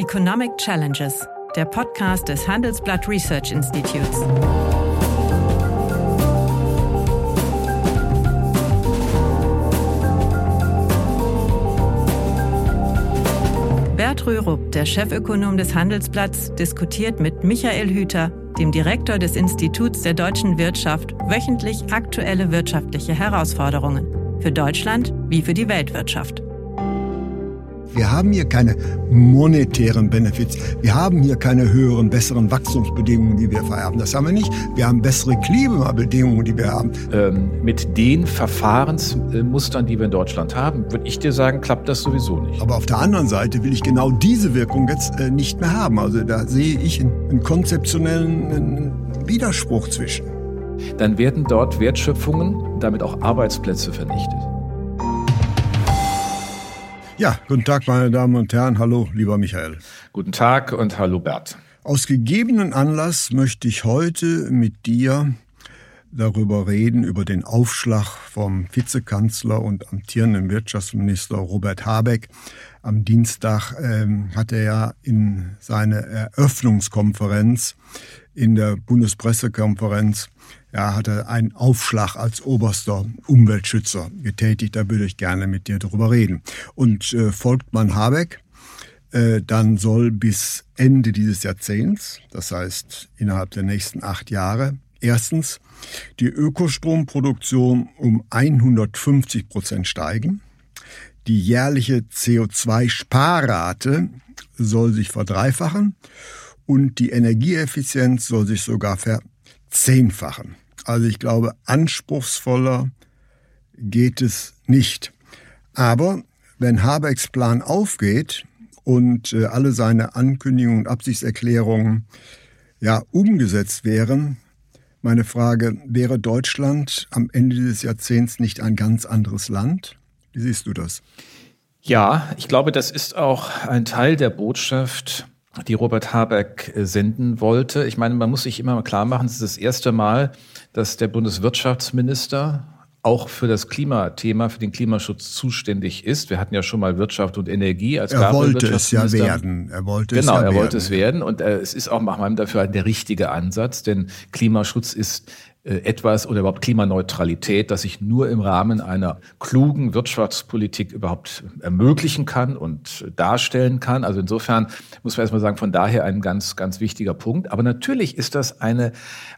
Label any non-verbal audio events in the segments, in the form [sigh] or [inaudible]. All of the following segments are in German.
Economic Challenges, der Podcast des Handelsblatt Research Institutes. Bert Rürup, der Chefökonom des Handelsblatts, diskutiert mit Michael Hüter, dem Direktor des Instituts der deutschen Wirtschaft, wöchentlich aktuelle wirtschaftliche Herausforderungen für Deutschland wie für die Weltwirtschaft. Wir haben hier keine monetären Benefits. Wir haben hier keine höheren, besseren Wachstumsbedingungen, die wir vererben. Das haben wir nicht. Wir haben bessere Klimabedingungen, die wir haben. Ähm, mit den Verfahrensmustern, die wir in Deutschland haben, würde ich dir sagen, klappt das sowieso nicht. Aber auf der anderen Seite will ich genau diese Wirkung jetzt äh, nicht mehr haben. Also da sehe ich einen, einen konzeptionellen einen Widerspruch zwischen. Dann werden dort Wertschöpfungen, damit auch Arbeitsplätze vernichtet. Ja, guten Tag, meine Damen und Herren. Hallo, lieber Michael. Guten Tag und hallo, Bert. Aus gegebenen Anlass möchte ich heute mit dir darüber reden, über den Aufschlag vom Vizekanzler und amtierenden Wirtschaftsminister Robert Habeck. Am Dienstag ähm, hat er ja in seine Eröffnungskonferenz in der Bundespressekonferenz ja, hat er einen Aufschlag als oberster Umweltschützer getätigt. Da würde ich gerne mit dir darüber reden. Und äh, folgt man Habeck, äh, dann soll bis Ende dieses Jahrzehnts, das heißt innerhalb der nächsten acht Jahre, erstens die Ökostromproduktion um 150 Prozent steigen. Die jährliche CO2-Sparrate soll sich verdreifachen und die Energieeffizienz soll sich sogar verzehnfachen. Also ich glaube, anspruchsvoller geht es nicht. Aber wenn Habecks Plan aufgeht und äh, alle seine Ankündigungen und Absichtserklärungen ja umgesetzt wären, meine Frage, wäre Deutschland am Ende dieses Jahrzehnts nicht ein ganz anderes Land? Wie siehst du das? Ja, ich glaube, das ist auch ein Teil der Botschaft, die Robert Habeck äh, senden wollte. Ich meine, man muss sich immer klar machen, es ist das erste Mal, dass der Bundeswirtschaftsminister auch für das Klimathema, für den Klimaschutz zuständig ist. Wir hatten ja schon mal Wirtschaft und Energie als Er wollte es ja werden. Er wollte genau, es ja er wollte es werden. Und äh, es ist auch nach meinem Dafürhalten der richtige Ansatz, denn Klimaschutz ist etwas oder überhaupt Klimaneutralität, das sich nur im Rahmen einer klugen Wirtschaftspolitik überhaupt ermöglichen kann und darstellen kann. Also insofern muss man erstmal sagen, von daher ein ganz, ganz wichtiger Punkt. Aber natürlich ist das eine,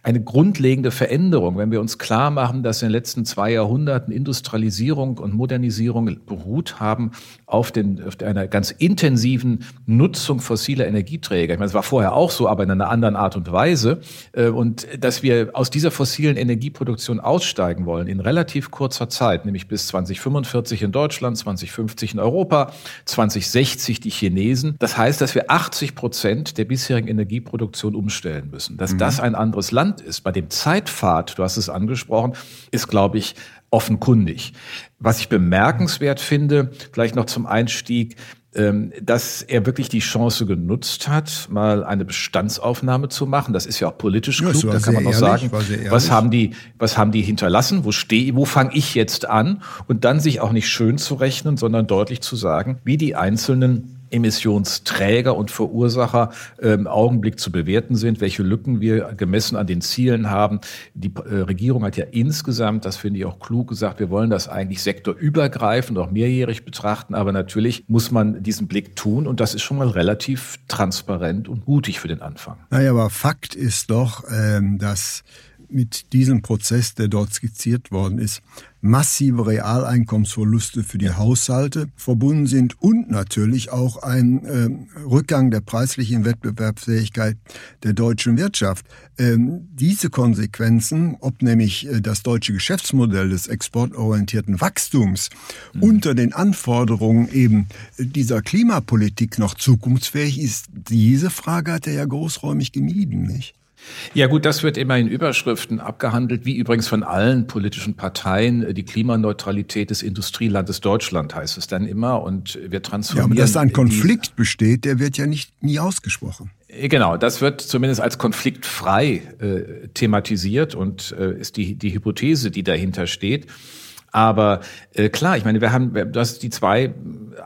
eine grundlegende Veränderung, wenn wir uns klar machen, dass in den letzten zwei Jahrhunderten Industrialisierung und Modernisierung beruht haben auf, den, auf einer ganz intensiven Nutzung fossiler Energieträger. Ich meine, es war vorher auch so, aber in einer anderen Art und Weise. Äh, und dass wir aus dieser fossilen Energieproduktion aussteigen wollen in relativ kurzer Zeit, nämlich bis 2045 in Deutschland, 2050 in Europa, 2060 die Chinesen. Das heißt, dass wir 80 Prozent der bisherigen Energieproduktion umstellen müssen. Dass mhm. das ein anderes Land ist, bei dem Zeitpfad, du hast es angesprochen, ist, glaube ich, offenkundig. Was ich bemerkenswert finde, vielleicht noch zum Einstieg, dass er wirklich die Chance genutzt hat, mal eine Bestandsaufnahme zu machen. Das ist ja auch politisch klug. Ja, da kann man noch sagen, was haben die, was haben die hinterlassen? Wo stehe, wo fange ich jetzt an? Und dann sich auch nicht schön zu rechnen, sondern deutlich zu sagen, wie die einzelnen Emissionsträger und Verursacher äh, im Augenblick zu bewerten sind, welche Lücken wir gemessen an den Zielen haben. Die äh, Regierung hat ja insgesamt, das finde ich auch klug gesagt, wir wollen das eigentlich sektorübergreifend, auch mehrjährig betrachten, aber natürlich muss man diesen Blick tun und das ist schon mal relativ transparent und mutig für den Anfang. Naja, aber Fakt ist doch, ähm, dass mit diesem Prozess, der dort skizziert worden ist, massive Realeinkommensverluste für die Haushalte verbunden sind und natürlich auch ein äh, Rückgang der preislichen Wettbewerbsfähigkeit der deutschen Wirtschaft. Ähm, diese Konsequenzen, ob nämlich äh, das deutsche Geschäftsmodell des exportorientierten Wachstums mhm. unter den Anforderungen eben dieser Klimapolitik noch zukunftsfähig ist, diese Frage hat er ja großräumig gemieden, nicht? Ja gut, das wird immer in Überschriften abgehandelt, wie übrigens von allen politischen Parteien. Die Klimaneutralität des Industrielandes Deutschland heißt es dann immer und wir transformieren. Ja, aber dass da ein Konflikt besteht, der wird ja nicht nie ausgesprochen. Äh, genau, das wird zumindest als konfliktfrei äh, thematisiert und äh, ist die, die Hypothese, die dahinter steht. Aber äh, klar, ich meine, wir haben, du hast die zwei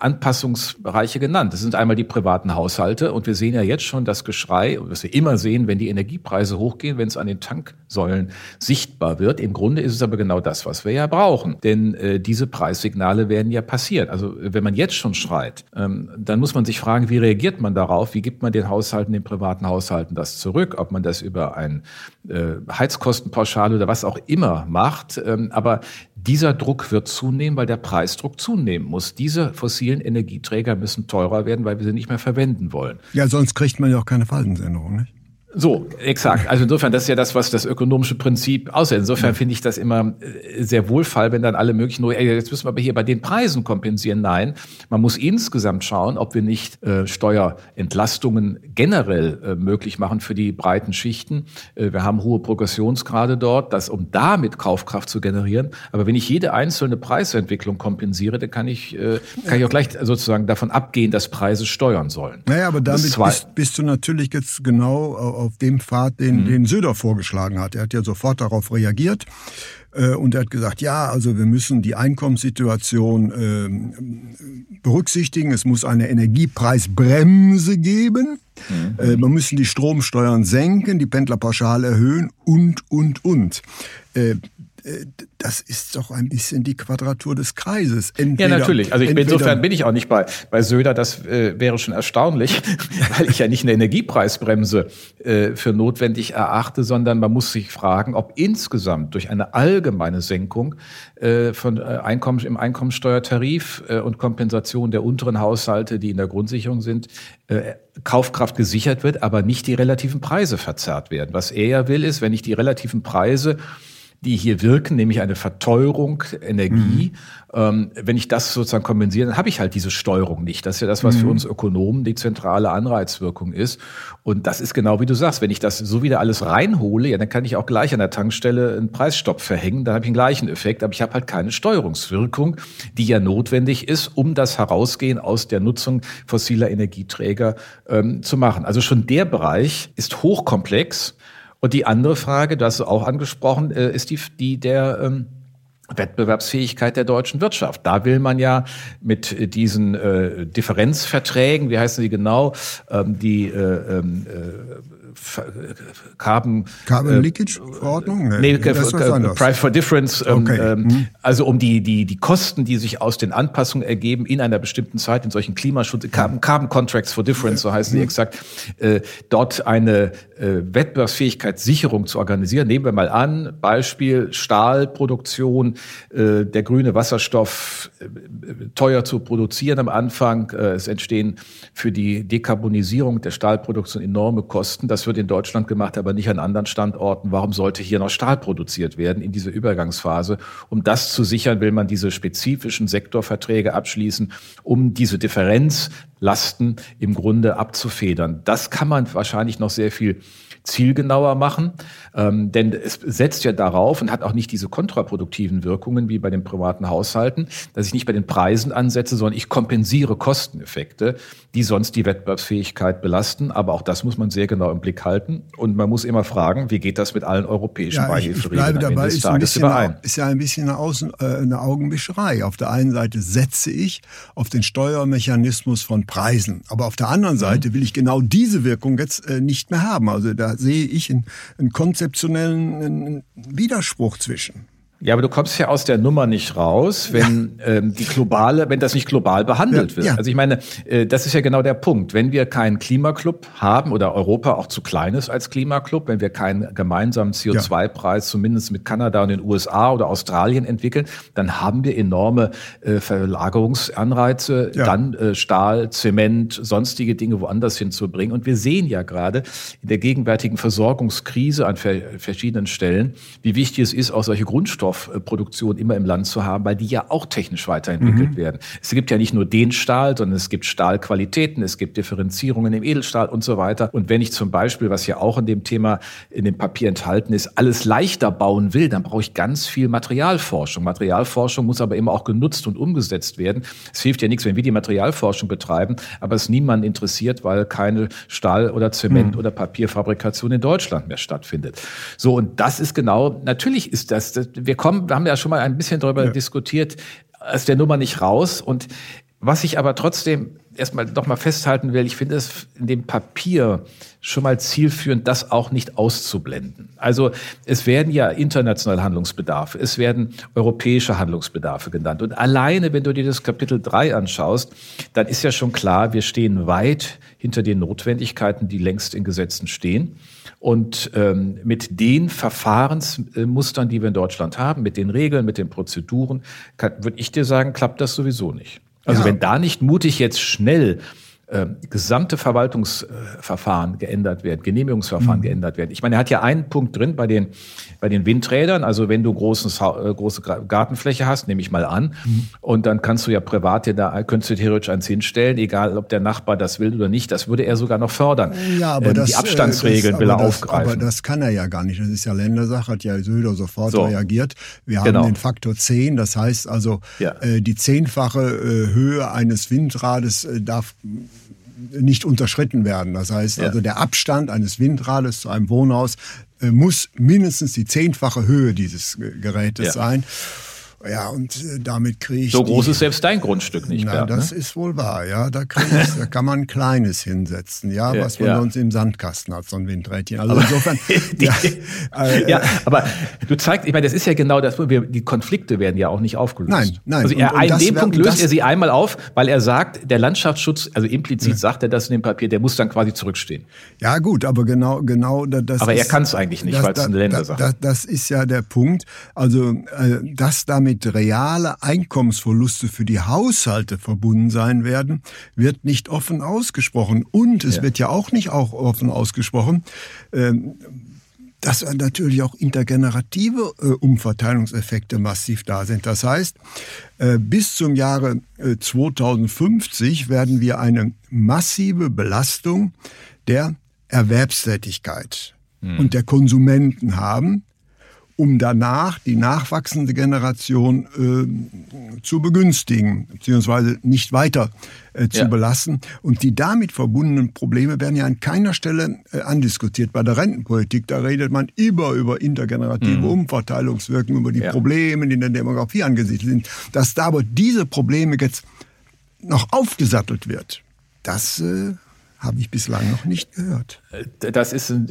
Anpassungsbereiche genannt. Das sind einmal die privaten Haushalte und wir sehen ja jetzt schon das Geschrei, was wir immer sehen, wenn die Energiepreise hochgehen, wenn es an den Tanksäulen sichtbar wird. Im Grunde ist es aber genau das, was wir ja brauchen. Denn äh, diese Preissignale werden ja passieren. Also wenn man jetzt schon schreit, ähm, dann muss man sich fragen, wie reagiert man darauf? Wie gibt man den Haushalten, den privaten Haushalten das zurück? Ob man das über ein äh, Heizkostenpauschale oder was auch immer macht. Ähm, aber dieser Druck wird zunehmen, weil der Preisdruck zunehmen muss. Diese fossilen Energieträger müssen teurer werden, weil wir sie nicht mehr verwenden wollen. Ja, sonst kriegt man ja auch keine Verhaltensänderung, nicht? So, exakt. Also insofern, das ist ja das, was das ökonomische Prinzip aussieht. Insofern finde ich das immer äh, sehr wohlfall, wenn dann alle möglichen, oh, jetzt müssen wir aber hier bei den Preisen kompensieren. Nein, man muss insgesamt schauen, ob wir nicht äh, Steuerentlastungen generell äh, möglich machen für die breiten Schichten. Äh, wir haben hohe Progressionsgrade dort, das, um damit Kaufkraft zu generieren. Aber wenn ich jede einzelne Preisentwicklung kompensiere, dann kann ich, äh, kann ich auch gleich sozusagen davon abgehen, dass Preise steuern sollen. Naja, aber damit bist, bist, du natürlich jetzt genau auf dem Pfad, den, mhm. den Söder vorgeschlagen hat. Er hat ja sofort darauf reagiert äh, und er hat gesagt, ja, also wir müssen die Einkommenssituation äh, berücksichtigen. Es muss eine Energiepreisbremse geben. Mhm. Äh, man müssen die Stromsteuern senken, die Pendlerpauschale erhöhen und, und, und. Äh, das ist doch ein bisschen die Quadratur des Kreises. Entweder, ja, natürlich. Also ich bin, insofern bin ich auch nicht bei, bei Söder. Das äh, wäre schon erstaunlich, [laughs] weil ich ja nicht eine Energiepreisbremse äh, für notwendig erachte, sondern man muss sich fragen, ob insgesamt durch eine allgemeine Senkung äh, von äh, Einkommen im Einkommensteuertarif äh, und Kompensation der unteren Haushalte, die in der Grundsicherung sind, Kaufkraft gesichert wird, aber nicht die relativen Preise verzerrt werden. Was er ja will, ist, wenn ich die relativen Preise die hier wirken, nämlich eine Verteuerung Energie. Mhm. Ähm, wenn ich das sozusagen kompensiere, dann habe ich halt diese Steuerung nicht. Das ist ja das, was mhm. für uns Ökonomen die zentrale Anreizwirkung ist. Und das ist genau wie du sagst, wenn ich das so wieder alles reinhole, ja, dann kann ich auch gleich an der Tankstelle einen Preisstopp verhängen, dann habe ich den gleichen Effekt, aber ich habe halt keine Steuerungswirkung, die ja notwendig ist, um das Herausgehen aus der Nutzung fossiler Energieträger ähm, zu machen. Also schon der Bereich ist hochkomplex und die andere Frage, das hast du auch angesprochen, äh, ist die, die der ähm, Wettbewerbsfähigkeit der deutschen Wirtschaft. Da will man ja mit diesen äh, Differenzverträgen, wie heißen sie genau, ähm, die äh, ähm, äh, Carbon, Carbon äh, Leakage Verordnung? Nee, nee Price for Difference. Ähm, okay. Ähm, mhm. Also um die, die, die Kosten, die sich aus den Anpassungen ergeben in einer bestimmten Zeit, in solchen Klimaschutz, Carbon, Carbon Contracts for Difference, so heißen mhm. sie exakt, äh, dort eine äh, Wettbewerbsfähigkeitssicherung zu organisieren. Nehmen wir mal an, Beispiel Stahlproduktion, äh, der grüne Wasserstoff äh, teuer zu produzieren am Anfang. Äh, es entstehen für die Dekarbonisierung der Stahlproduktion enorme Kosten. Das wird in Deutschland gemacht, aber nicht an anderen Standorten. Warum sollte hier noch Stahl produziert werden in dieser Übergangsphase? Um das zu sichern, will man diese spezifischen Sektorverträge abschließen, um diese Differenzlasten im Grunde abzufedern. Das kann man wahrscheinlich noch sehr viel zielgenauer machen. Ähm, denn es setzt ja darauf und hat auch nicht diese kontraproduktiven Wirkungen wie bei den privaten Haushalten, dass ich nicht bei den Preisen ansetze, sondern ich kompensiere Kosteneffekte, die sonst die Wettbewerbsfähigkeit belasten. Aber auch das muss man sehr genau im Blick halten. Und man muss immer fragen, wie geht das mit allen europäischen ja, Beihilferegeln am Ende des Tages überein? Ist ja ein bisschen eine, Außen, äh, eine Augenwischerei. Auf der einen Seite setze ich auf den Steuermechanismus von Preisen. Aber auf der anderen mhm. Seite will ich genau diese Wirkung jetzt äh, nicht mehr haben. Also da sehe ich einen, einen konzeptionellen Widerspruch zwischen. Ja, aber du kommst ja aus der Nummer nicht raus, wenn ja. ähm, die globale, wenn das nicht global behandelt ja, wird. Ja. Also ich meine, äh, das ist ja genau der Punkt. Wenn wir keinen Klimaclub haben oder Europa auch zu klein ist als Klimaclub, wenn wir keinen gemeinsamen CO2-Preis zumindest mit Kanada und den USA oder Australien entwickeln, dann haben wir enorme äh, Verlagerungsanreize, dann äh, Stahl, Zement, sonstige Dinge woanders hinzubringen. Und wir sehen ja gerade in der gegenwärtigen Versorgungskrise an ver verschiedenen Stellen, wie wichtig es ist, auch solche Grundstoffe Rohstoffproduktion immer im Land zu haben, weil die ja auch technisch weiterentwickelt mhm. werden. Es gibt ja nicht nur den Stahl, sondern es gibt Stahlqualitäten, es gibt Differenzierungen im Edelstahl und so weiter. Und wenn ich zum Beispiel, was ja auch in dem Thema in dem Papier enthalten ist, alles leichter bauen will, dann brauche ich ganz viel Materialforschung. Materialforschung muss aber immer auch genutzt und umgesetzt werden. Es hilft ja nichts, wenn wir die Materialforschung betreiben, aber es niemanden interessiert, weil keine Stahl- oder Zement- mhm. oder Papierfabrikation in Deutschland mehr stattfindet. So, und das ist genau, natürlich ist das, wir kommen, wir haben ja schon mal ein bisschen darüber ja. diskutiert, aus der Nummer nicht raus. Und was ich aber trotzdem erstmal noch mal festhalten will, ich finde es in dem Papier schon mal zielführend, das auch nicht auszublenden. Also es werden ja internationale Handlungsbedarfe, es werden europäische Handlungsbedarfe genannt. Und alleine, wenn du dir das Kapitel 3 anschaust, dann ist ja schon klar, wir stehen weit hinter den Notwendigkeiten, die längst in Gesetzen stehen. Und ähm, mit den Verfahrensmustern, die wir in Deutschland haben, mit den Regeln, mit den Prozeduren, würde ich dir sagen, klappt das sowieso nicht. Also ja. wenn da nicht mutig jetzt schnell äh, gesamte Verwaltungsverfahren geändert werden, Genehmigungsverfahren mhm. geändert werden. Ich meine, er hat ja einen Punkt drin bei den, bei den Windrädern, also wenn du großes, äh, große Gartenfläche hast, nehme ich mal an, mhm. und dann kannst du ja privat da, könntest du theoretisch eins hinstellen, egal ob der Nachbar das will oder nicht, das würde er sogar noch fördern. Ja, aber ähm, das, die äh, Abstandsregeln das, will er das, aufgreifen. Aber das kann er ja gar nicht. Das ist ja Ländersache, hat ja Söder sofort so. reagiert. Wir haben genau. den Faktor 10, das heißt also, ja. äh, die zehnfache äh, Höhe eines Windrades äh, darf nicht unterschritten werden. Das heißt ja. also, der Abstand eines Windrades zu einem Wohnhaus äh, muss mindestens die zehnfache Höhe dieses Gerätes ja. sein. Ja, und äh, damit kriege ich. So groß die, ist selbst dein Grundstück nicht, Na, Bert, das ne? ist wohl wahr, ja. Da, ich, da kann man ein kleines hinsetzen, ja, ja was man ja. sonst im Sandkasten hat, so ein Windrädchen. Also aber, insofern. [laughs] die, ja, [laughs] äh, ja, aber du zeigst, ich meine, das ist ja genau das, wir, die Konflikte werden ja auch nicht aufgelöst. Nein, nein. Also er, und, und dem Punkt löst er sie einmal auf, weil er sagt, der Landschaftsschutz, also implizit sagt er das in dem Papier, der muss dann quasi zurückstehen. Ja, gut, aber genau, genau das. Aber ist, er kann es eigentlich nicht, weil es eine Ländersache ist. Das, das ist ja der Punkt. Also, äh, dass damit reale Einkommensverluste für die Haushalte verbunden sein werden, wird nicht offen ausgesprochen. Und es ja. wird ja auch nicht auch offen ausgesprochen, ähm, dass natürlich auch intergenerative äh, Umverteilungseffekte massiv da sind. Das heißt, äh, bis zum Jahre 2050 äh, werden wir eine massive Belastung der Erwerbstätigkeit hm. und der Konsumenten haben, um danach die nachwachsende Generation äh, zu begünstigen, beziehungsweise nicht weiter äh, zu ja. belassen. Und die damit verbundenen Probleme werden ja an keiner Stelle äh, andiskutiert. Bei der Rentenpolitik, da redet man immer über intergenerative mhm. Umverteilungswirkungen, über die ja. Probleme, die in der Demografie angesiedelt sind. Dass da aber diese Probleme jetzt noch aufgesattelt wird, das äh, habe ich bislang noch nicht gehört. Äh, das ist ein,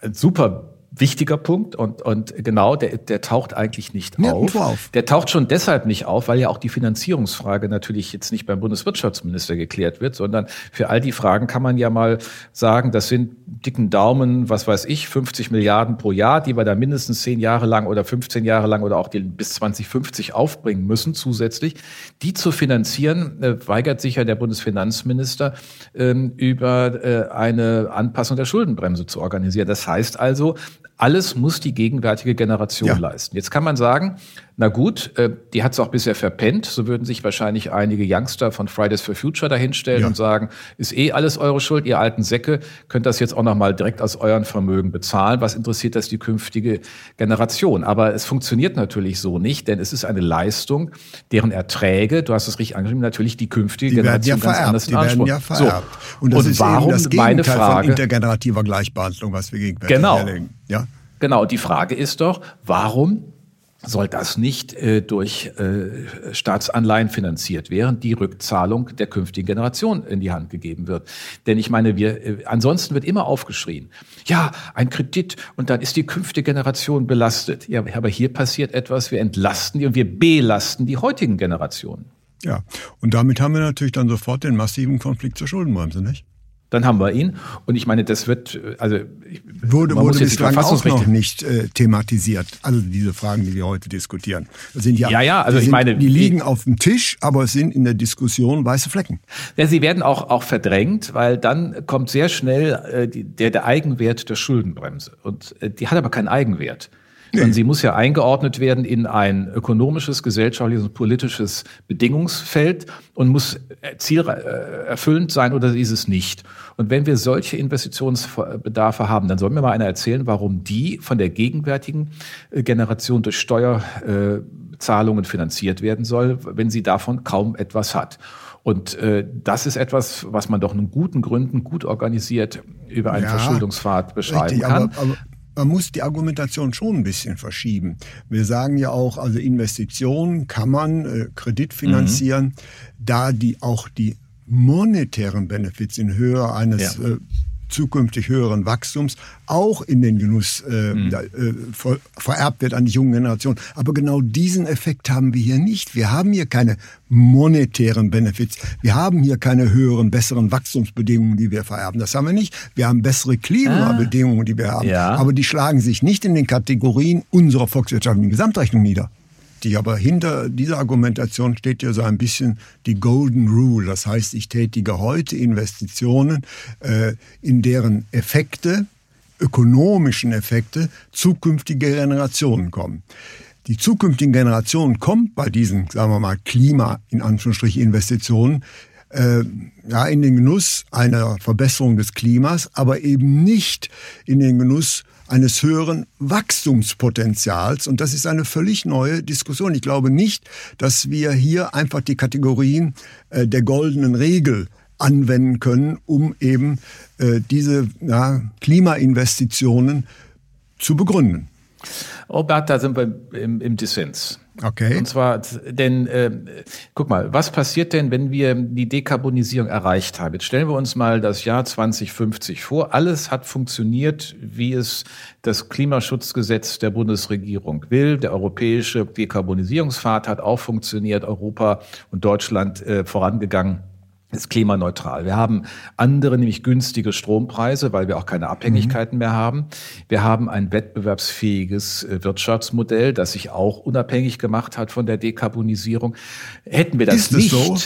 ein super wichtiger Punkt und, und genau, der, der taucht eigentlich nicht auf. auf. Der taucht schon deshalb nicht auf, weil ja auch die Finanzierungsfrage natürlich jetzt nicht beim Bundeswirtschaftsminister geklärt wird, sondern für all die Fragen kann man ja mal sagen, das sind dicken Daumen, was weiß ich, 50 Milliarden pro Jahr, die wir da mindestens 10 Jahre lang oder 15 Jahre lang oder auch bis 2050 aufbringen müssen zusätzlich. Die zu finanzieren, äh, weigert sich ja der Bundesfinanzminister ähm, über äh, eine Anpassung der Schuldenbremse zu organisieren. Das heißt also, alles muss die gegenwärtige Generation ja. leisten. Jetzt kann man sagen, na gut, äh, die hat es auch bisher verpennt. So würden sich wahrscheinlich einige Youngster von Fridays for Future dahinstellen ja. und sagen, ist eh alles eure Schuld, ihr alten Säcke, könnt das jetzt auch nochmal direkt aus euren Vermögen bezahlen. Was interessiert das die künftige Generation? Aber es funktioniert natürlich so nicht, denn es ist eine Leistung, deren Erträge, du hast es richtig angeschrieben, natürlich die künftige die Generation ja ganz vererbt. anders in Anspruch. Ja vererbt. So. Und, und warum das meine Frage? Von intergenerativer Gleichbehandlung, was wir gegenwärtig genau. erleben. Ja? Genau, die Frage ist doch, warum soll das nicht äh, durch äh, Staatsanleihen finanziert werden, die Rückzahlung der künftigen Generation in die Hand gegeben wird. Denn ich meine, wir äh, ansonsten wird immer aufgeschrien, ja, ein Kredit und dann ist die künftige Generation belastet. Ja, aber hier passiert etwas, wir entlasten die und wir belasten die heutigen Generationen. Ja, und damit haben wir natürlich dann sofort den massiven Konflikt zur Schuldenbremse, nicht? Dann haben wir ihn. Und ich meine, das wird, also wurde, wurde bislang auch noch nicht äh, thematisiert. Also diese Fragen, die wir heute diskutieren, das sind ja, ja, ja also ich sind, meine, die liegen auf dem Tisch, aber es sind in der Diskussion weiße Flecken. Ja, sie werden auch auch verdrängt, weil dann kommt sehr schnell äh, die, der der Eigenwert der Schuldenbremse und äh, die hat aber keinen Eigenwert. Sondern sie muss ja eingeordnet werden in ein ökonomisches, gesellschaftliches und politisches Bedingungsfeld und muss zielerfüllend sein oder ist es nicht. Und wenn wir solche Investitionsbedarfe haben, dann soll mir mal einer erzählen, warum die von der gegenwärtigen äh, Generation durch Steuerzahlungen finanziert werden soll, wenn sie davon kaum etwas hat. Und äh, das ist etwas, was man doch in guten Gründen gut organisiert über einen ja, Verschuldungspfad beschreiben richtig, kann. Aber, aber man muss die Argumentation schon ein bisschen verschieben. Wir sagen ja auch, also Investitionen kann man äh, Kredit finanzieren, mhm. da die auch die monetären Benefits in Höhe eines ja. äh, zukünftig höheren Wachstums auch in den Genuss äh, mhm. äh, ver vererbt wird an die jungen Generationen. Aber genau diesen Effekt haben wir hier nicht. Wir haben hier keine monetären Benefits. Wir haben hier keine höheren, besseren Wachstumsbedingungen, die wir vererben. Das haben wir nicht. Wir haben bessere Klimabedingungen, die wir haben. Ja. Aber die schlagen sich nicht in den Kategorien unserer volkswirtschaftlichen Gesamtrechnung nieder die aber hinter dieser Argumentation steht ja so ein bisschen die Golden Rule. Das heißt, ich tätige heute Investitionen, äh, in deren Effekte, ökonomischen Effekte, zukünftige Generationen kommen. Die zukünftigen Generationen kommen bei diesen, sagen wir mal, Klima, in Anführungsstrichen, Investitionen, äh, ja, in den Genuss einer Verbesserung des Klimas, aber eben nicht in den Genuss eines höheren Wachstumspotenzials. Und das ist eine völlig neue Diskussion. Ich glaube nicht, dass wir hier einfach die Kategorien äh, der goldenen Regel anwenden können, um eben äh, diese ja, Klimainvestitionen zu begründen. Robert, da sind wir im, im Dissens. Okay. Und zwar, denn äh, guck mal, was passiert denn, wenn wir die Dekarbonisierung erreicht haben? Jetzt stellen wir uns mal das Jahr 2050 vor. Alles hat funktioniert, wie es das Klimaschutzgesetz der Bundesregierung will. Der europäische Dekarbonisierungspfad hat auch funktioniert. Europa und Deutschland äh, vorangegangen ist klimaneutral. Wir haben andere, nämlich günstige Strompreise, weil wir auch keine Abhängigkeiten mhm. mehr haben. Wir haben ein wettbewerbsfähiges äh, Wirtschaftsmodell, das sich auch unabhängig gemacht hat von der Dekarbonisierung. Hätten wir das ist nicht, so?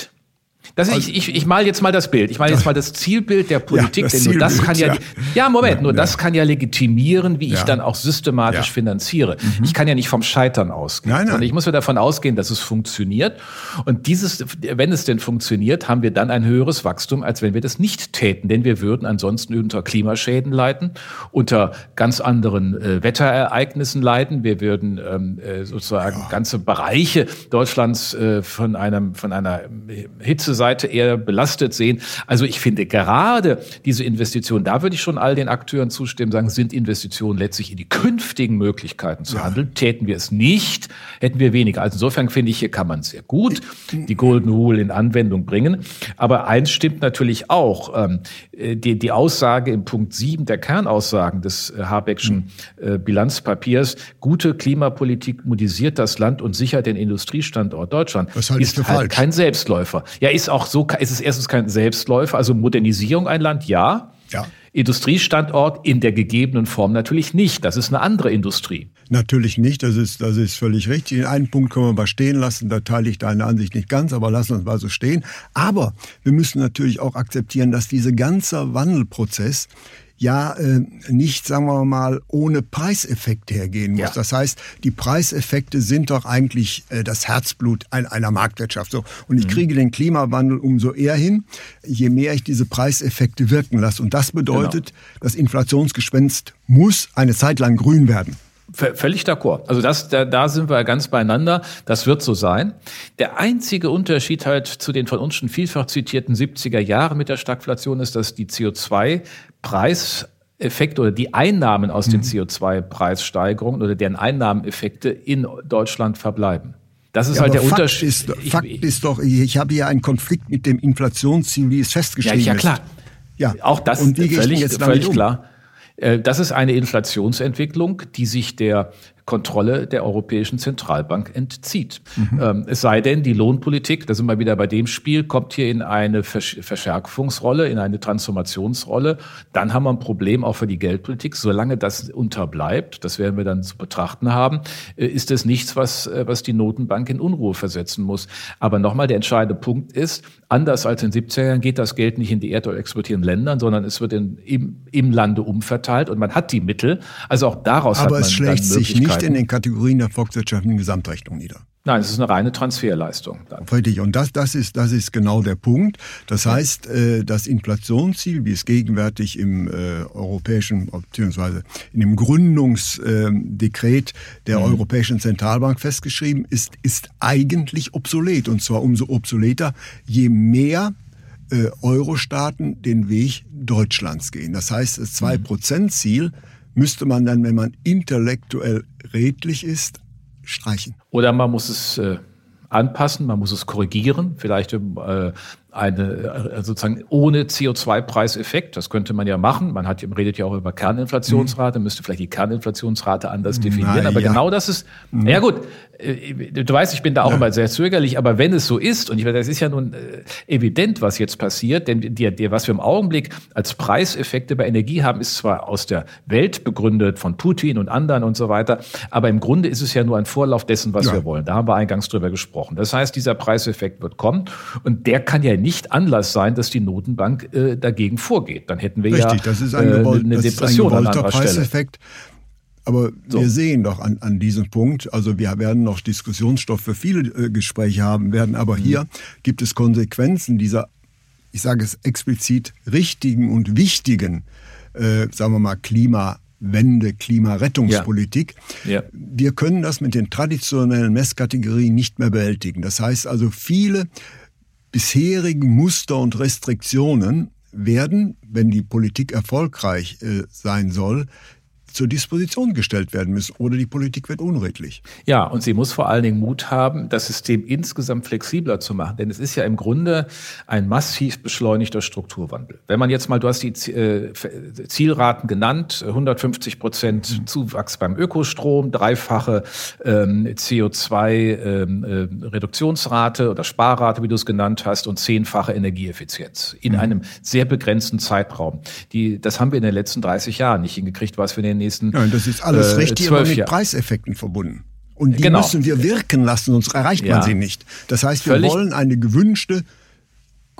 Das also, ich, ich, ich mal jetzt mal das Bild. Ich mal jetzt mal das Zielbild der Politik, ja, denn nur das kann ja, ja, ja Moment, nur ja. das kann ja legitimieren, wie ich dann auch systematisch finanziere. Mhm. Ich kann ja nicht vom Scheitern ausgehen, nein, nein. sondern ich muss ja davon ausgehen, dass es funktioniert. Und dieses, wenn es denn funktioniert, haben wir dann ein höheres Wachstum, als wenn wir das nicht täten, denn wir würden ansonsten unter Klimaschäden leiden, unter ganz anderen äh, Wetterereignissen leiden. Wir würden ähm, äh, sozusagen ganze Bereiche Deutschlands äh, von einem von einer Hitze Seite eher belastet sehen. Also ich finde gerade diese Investitionen, da würde ich schon all den Akteuren zustimmen, sagen, sind Investitionen letztlich in die künftigen Möglichkeiten zu ja. handeln. Täten wir es nicht, hätten wir weniger. Also insofern finde ich, hier kann man sehr gut die Golden Rule in Anwendung bringen. Aber eins stimmt natürlich auch. Ähm, die, die Aussage im Punkt 7 der Kernaussagen des äh, Habeckschen äh, Bilanzpapiers, gute Klimapolitik modisiert das Land und sichert den Industriestandort Deutschland, das ist halt falsch. kein Selbstläufer. Ja, ist auch so, ist es erstens kein Selbstläufer, also Modernisierung ein Land, ja. Ja. Industriestandort in der gegebenen Form natürlich nicht. Das ist eine andere Industrie. Natürlich nicht, das ist, das ist völlig richtig. In einen Punkt können wir mal stehen lassen, da teile ich deine Ansicht nicht ganz, aber lassen uns mal so stehen. Aber wir müssen natürlich auch akzeptieren, dass dieser ganze Wandelprozess ja äh, nicht, sagen wir mal, ohne Preiseffekt hergehen muss. Ja. Das heißt, die Preiseffekte sind doch eigentlich äh, das Herzblut einer Marktwirtschaft. So. Und ich mhm. kriege den Klimawandel umso eher hin, je mehr ich diese Preiseffekte wirken lasse. Und das bedeutet, genau. das Inflationsgespenst muss eine Zeit lang grün werden. Völlig d'accord. Also das, da, da sind wir ganz beieinander. Das wird so sein. Der einzige Unterschied halt zu den von uns schon vielfach zitierten 70er Jahren mit der Stagflation ist, dass die CO2-Preiseffekte oder die Einnahmen aus mhm. den CO2-Preissteigerungen oder deren Einnahmeneffekte in Deutschland verbleiben. Das ist ja, halt der Fakt Unterschied. Ist, ich, Fakt ist doch, ich habe hier einen Konflikt mit dem Inflationsziel, wie es festgeschrieben ist. Ja, ja klar. Ja. Auch das wie völlig, völlig um? klar. Äh, das ist eine Inflationsentwicklung, die sich der Kontrolle der Europäischen Zentralbank entzieht. Mhm. Ähm, es sei denn, die Lohnpolitik, da sind wir wieder bei dem Spiel, kommt hier in eine Verschärfungsrolle, in eine Transformationsrolle. Dann haben wir ein Problem auch für die Geldpolitik. Solange das unterbleibt, das werden wir dann zu betrachten haben, äh, ist es nichts, was, äh, was die Notenbank in Unruhe versetzen muss. Aber nochmal, der entscheidende Punkt ist, anders als in den 70er Jahren geht das Geld nicht in die Erdöl exportierenden Ländern, sondern es wird in, im, im Lande umverteilt und man hat die Mittel. Also auch daraus Aber hat man es schlägt sich nicht nicht in den Kategorien der volkswirtschaftlichen Gesamtrechnung nieder. Nein, es ist eine reine Transferleistung. Richtig. Und das, das, ist, das ist genau der Punkt. Das heißt, äh, das Inflationsziel, wie es gegenwärtig im äh, europäischen, beziehungsweise in dem Gründungsdekret der mhm. Europäischen Zentralbank festgeschrieben ist, ist eigentlich obsolet. Und zwar umso obsoleter, je mehr äh, Euro-Staaten den Weg Deutschlands gehen. Das heißt, das 2%-Ziel müsste man dann, wenn man intellektuell redlich ist, streichen. Oder man muss es äh, anpassen, man muss es korrigieren, vielleicht äh, eine äh, sozusagen ohne CO2-Preiseffekt. Das könnte man ja machen. Man hat, redet ja auch über Kerninflationsrate, mhm. müsste vielleicht die Kerninflationsrate anders definieren. Na, aber ja. genau das ist, mhm. ja gut, du weißt, ich bin da auch ja. immer sehr zögerlich, aber wenn es so ist, und ich, das ist ja nun äh, evident, was jetzt passiert, denn die, die, was wir im Augenblick als Preiseffekte bei Energie haben, ist zwar aus der Welt begründet von Putin und anderen und so weiter, aber im Grunde ist es ja nur ein Vorlauf dessen, was ja. wir wollen. Da haben wir eingangs drüber gesprochen. Das heißt, dieser Preiseffekt wird kommen und der kann ja nicht Anlass sein, dass die Notenbank äh, dagegen vorgeht. Dann hätten wir Richtig, ja das ist ein äh, eine Depression ein an anderer Preiseffekt. Aber so. wir sehen doch an, an diesem Punkt, also wir werden noch Diskussionsstoff für viele äh, Gespräche haben werden, aber mhm. hier gibt es Konsequenzen dieser, ich sage es explizit, richtigen und wichtigen, äh, sagen wir mal, Klimawende, Klimarettungspolitik. Ja. Ja. Wir können das mit den traditionellen Messkategorien nicht mehr bewältigen. Das heißt also, viele bisherigen Muster und Restriktionen werden, wenn die Politik erfolgreich äh, sein soll, zur Disposition gestellt werden müssen oder die Politik wird unredlich. Ja, und sie muss vor allen Dingen Mut haben, das System insgesamt flexibler zu machen. Denn es ist ja im Grunde ein massiv beschleunigter Strukturwandel. Wenn man jetzt mal, du hast die äh, Zielraten genannt, 150 Prozent mhm. Zuwachs beim Ökostrom, dreifache ähm, CO2-Reduktionsrate ähm, äh, oder Sparrate, wie du es genannt hast, und zehnfache Energieeffizienz in mhm. einem sehr begrenzten Zeitraum. Die, das haben wir in den letzten 30 Jahren nicht hingekriegt, was wir in den nächsten. Ja, das ist alles äh, richtig, aber mit Jahr. Preiseffekten verbunden. Und die genau. müssen wir wirken lassen, sonst erreicht ja. man sie nicht. Das heißt, wir Völlig wollen eine gewünschte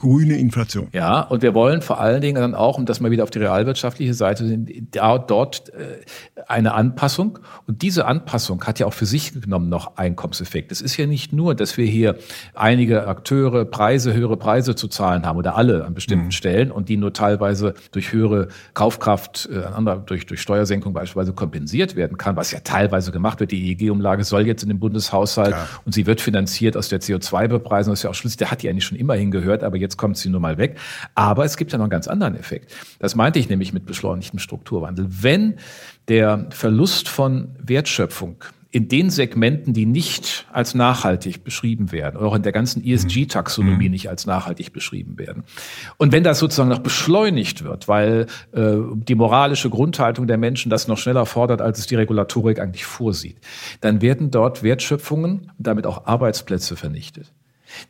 grüne Inflation. Ja, und wir wollen vor allen Dingen dann auch, um das mal wieder auf die realwirtschaftliche Seite sind, da, dort äh, eine Anpassung. Und diese Anpassung hat ja auch für sich genommen noch Einkommenseffekt. Es ist ja nicht nur, dass wir hier einige Akteure Preise, höhere Preise zu zahlen haben oder alle an bestimmten mhm. Stellen und die nur teilweise durch höhere Kaufkraft, äh, durch, durch Steuersenkung beispielsweise kompensiert werden kann, was ja teilweise gemacht wird. Die EEG-Umlage soll jetzt in den Bundeshaushalt ja. und sie wird finanziert aus der CO2-Bepreisung. Das ist ja auch schließlich, der hat die eigentlich schon immer hingehört, aber jetzt jetzt kommt sie nur mal weg. Aber es gibt ja noch einen ganz anderen Effekt. Das meinte ich nämlich mit beschleunigtem Strukturwandel. Wenn der Verlust von Wertschöpfung in den Segmenten, die nicht als nachhaltig beschrieben werden, oder auch in der ganzen ESG-Taxonomie mhm. nicht als nachhaltig beschrieben werden. Und wenn das sozusagen noch beschleunigt wird, weil äh, die moralische Grundhaltung der Menschen das noch schneller fordert, als es die Regulatorik eigentlich vorsieht, dann werden dort Wertschöpfungen und damit auch Arbeitsplätze vernichtet.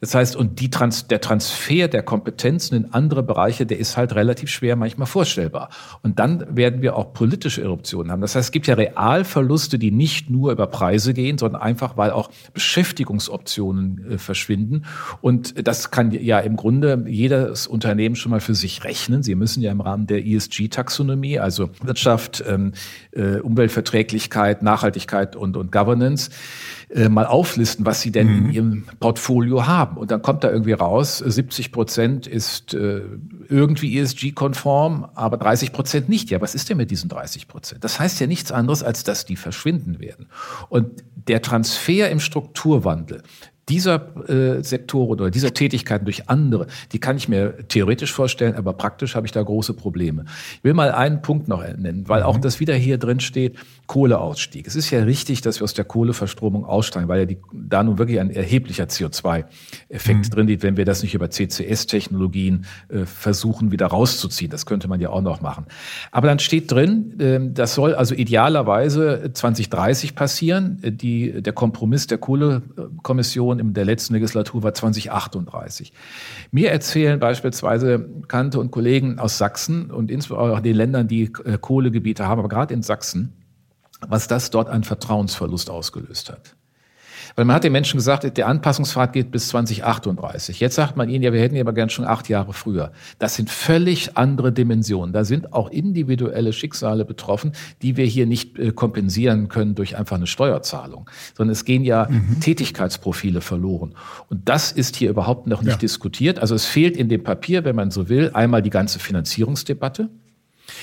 Das heißt, und die Trans der Transfer der Kompetenzen in andere Bereiche, der ist halt relativ schwer manchmal vorstellbar. Und dann werden wir auch politische Eruptionen haben. Das heißt, es gibt ja Realverluste, die nicht nur über Preise gehen, sondern einfach, weil auch Beschäftigungsoptionen äh, verschwinden. Und das kann ja im Grunde jedes Unternehmen schon mal für sich rechnen. Sie müssen ja im Rahmen der ESG-Taxonomie, also Wirtschaft, ähm, äh, Umweltverträglichkeit, Nachhaltigkeit und, und Governance, äh, mal auflisten, was sie denn mhm. in ihrem Portfolio haben. Und dann kommt da irgendwie raus, 70 Prozent ist äh, irgendwie ESG-konform, aber 30 Prozent nicht. Ja, was ist denn mit diesen 30 Prozent? Das heißt ja nichts anderes, als dass die verschwinden werden. Und der Transfer im Strukturwandel, dieser äh, Sektoren oder dieser Tätigkeiten durch andere, die kann ich mir theoretisch vorstellen, aber praktisch habe ich da große Probleme. Ich will mal einen Punkt noch nennen, weil auch mhm. das wieder hier drin steht, Kohleausstieg. Es ist ja richtig, dass wir aus der Kohleverstromung aussteigen, weil ja die, da nun wirklich ein erheblicher CO2-Effekt mhm. drin liegt, wenn wir das nicht über CCS-Technologien äh, versuchen, wieder rauszuziehen. Das könnte man ja auch noch machen. Aber dann steht drin, äh, das soll also idealerweise 2030 passieren. Die, der Kompromiss der Kohlekommission in der letzten Legislatur war 2038. Mir erzählen beispielsweise Bekannte und Kollegen aus Sachsen und insbesondere auch den Ländern, die äh, Kohlegebiete haben, aber gerade in Sachsen, was das dort an Vertrauensverlust ausgelöst hat. Weil man hat den Menschen gesagt, der Anpassungsfahrt geht bis 2038. Jetzt sagt man ihnen, ja, wir hätten ja aber gern schon acht Jahre früher. Das sind völlig andere Dimensionen. Da sind auch individuelle Schicksale betroffen, die wir hier nicht äh, kompensieren können durch einfach eine Steuerzahlung, sondern es gehen ja mhm. Tätigkeitsprofile verloren. Und das ist hier überhaupt noch nicht ja. diskutiert. Also es fehlt in dem Papier, wenn man so will, einmal die ganze Finanzierungsdebatte.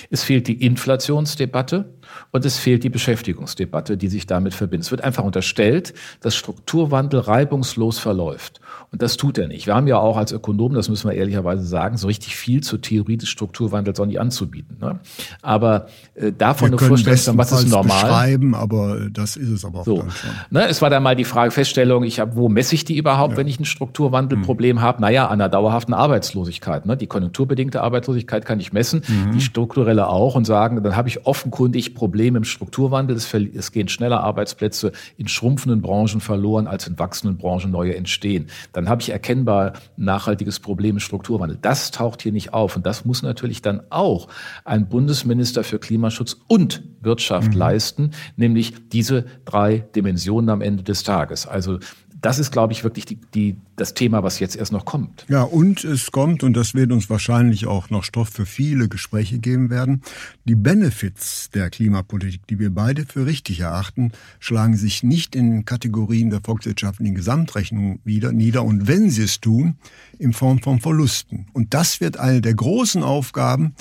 Es fehlt die Inflationsdebatte und es fehlt die Beschäftigungsdebatte, die sich damit verbindet. Es wird einfach unterstellt, dass Strukturwandel reibungslos verläuft. Und das tut er nicht. Wir haben ja auch als Ökonomen, das müssen wir ehrlicherweise sagen, so richtig viel zur Theorie des Strukturwandels auch nicht anzubieten. Ne? Aber äh, davon wir eine Vorstellung, was ist normal? beschreiben, aber das ist es aber auch so. Ne, es war dann mal die Frage, Feststellung, ich hab, wo messe ich die überhaupt, ja. wenn ich ein Strukturwandelproblem mhm. habe? Naja, an der dauerhaften Arbeitslosigkeit. Ne? Die konjunkturbedingte Arbeitslosigkeit kann ich messen, mhm. die strukturelle auch und sagen, dann habe ich offenkundig Probleme im Strukturwandel. Es, es gehen schneller Arbeitsplätze in schrumpfenden Branchen verloren, als in wachsenden Branchen neue entstehen dann habe ich erkennbar nachhaltiges Problem im Strukturwandel. Das taucht hier nicht auf. Und das muss natürlich dann auch ein Bundesminister für Klimaschutz und Wirtschaft mhm. leisten, nämlich diese drei Dimensionen am Ende des Tages. Also das ist, glaube ich, wirklich die, die, das Thema, was jetzt erst noch kommt. Ja, und es kommt, und das wird uns wahrscheinlich auch noch Stoff für viele Gespräche geben werden, die Benefits der Klimapolitik, die wir beide für richtig erachten, schlagen sich nicht in Kategorien der volkswirtschaftlichen Gesamtrechnung wieder, nieder, und wenn sie es tun, in Form von Verlusten. Und das wird eine der großen Aufgaben,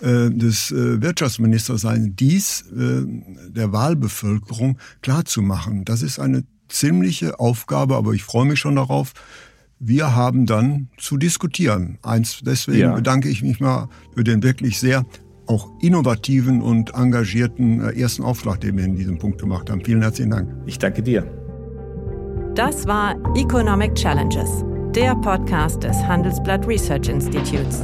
äh, des äh, Wirtschaftsministers sein, dies äh, der Wahlbevölkerung klarzumachen. Das ist eine ziemliche Aufgabe, aber ich freue mich schon darauf. Wir haben dann zu diskutieren. Eins, deswegen ja. bedanke ich mich mal für den wirklich sehr auch innovativen und engagierten äh, ersten Aufschlag, den wir in diesem Punkt gemacht haben. Vielen herzlichen Dank. Ich danke dir. Das war Economic Challenges, der Podcast des Handelsblatt Research Institutes.